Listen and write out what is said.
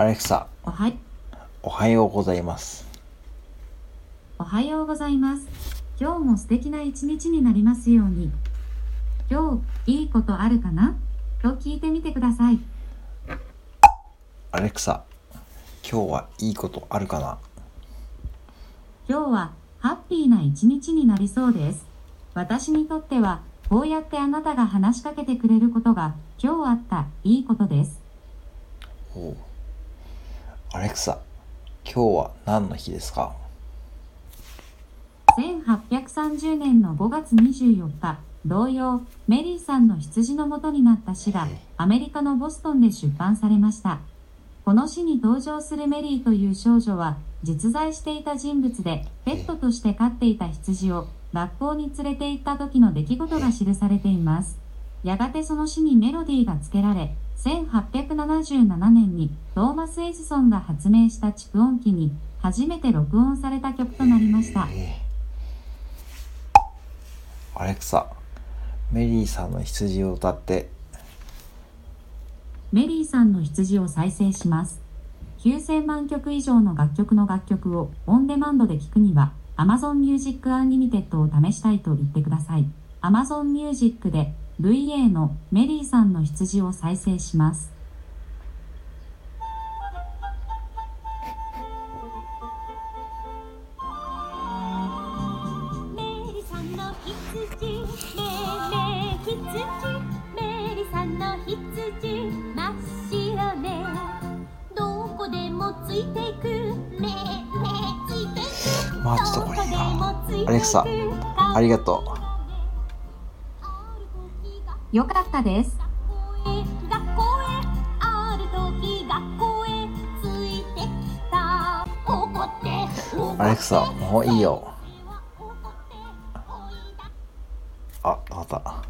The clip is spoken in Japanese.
アレクサ、おはい、おはようございます。おはようございます。今日も素敵な一日になりますように。今日、いいことあるかな？と聞いてみてください。アレクサ、今日はいいことあるかな？今日はハッピーな一日になりそうです。私にとっては、こうやってあなたが話しかけてくれることが今日あったいいことです。おうアレクサ、今日は何の日ですか？1830年の5月24日、同様、メリーさんの羊の元になった詩がアメリカのボストンで出版されました。この詩に登場するメリーという少女は実在していた人物でペットとして飼っていた羊を学校に連れて行った時の出来事が記されています。やがてその詩にメロディーが付けられ、1877年にトーマス・エジソンが発明した蓄音機に初めて録音された曲となりました。アレクサ、メリーさんの羊を歌って、メリーさんの羊を再生します。9000万曲以上の楽曲の楽曲をオンデマンドで聴くには Amazon Music Unlimited を試したいと言ってください。Amazon Music で VA のメリーさんの羊を再生します。メリさんの羊メリさんの羊真っ白ねどこでもついていくめめついていくまあちょっとこれアレクサありがとう。よかったです。学校へある時学校へついてきた怒って怒ってアレクサ、もういいよ。あ、わかった。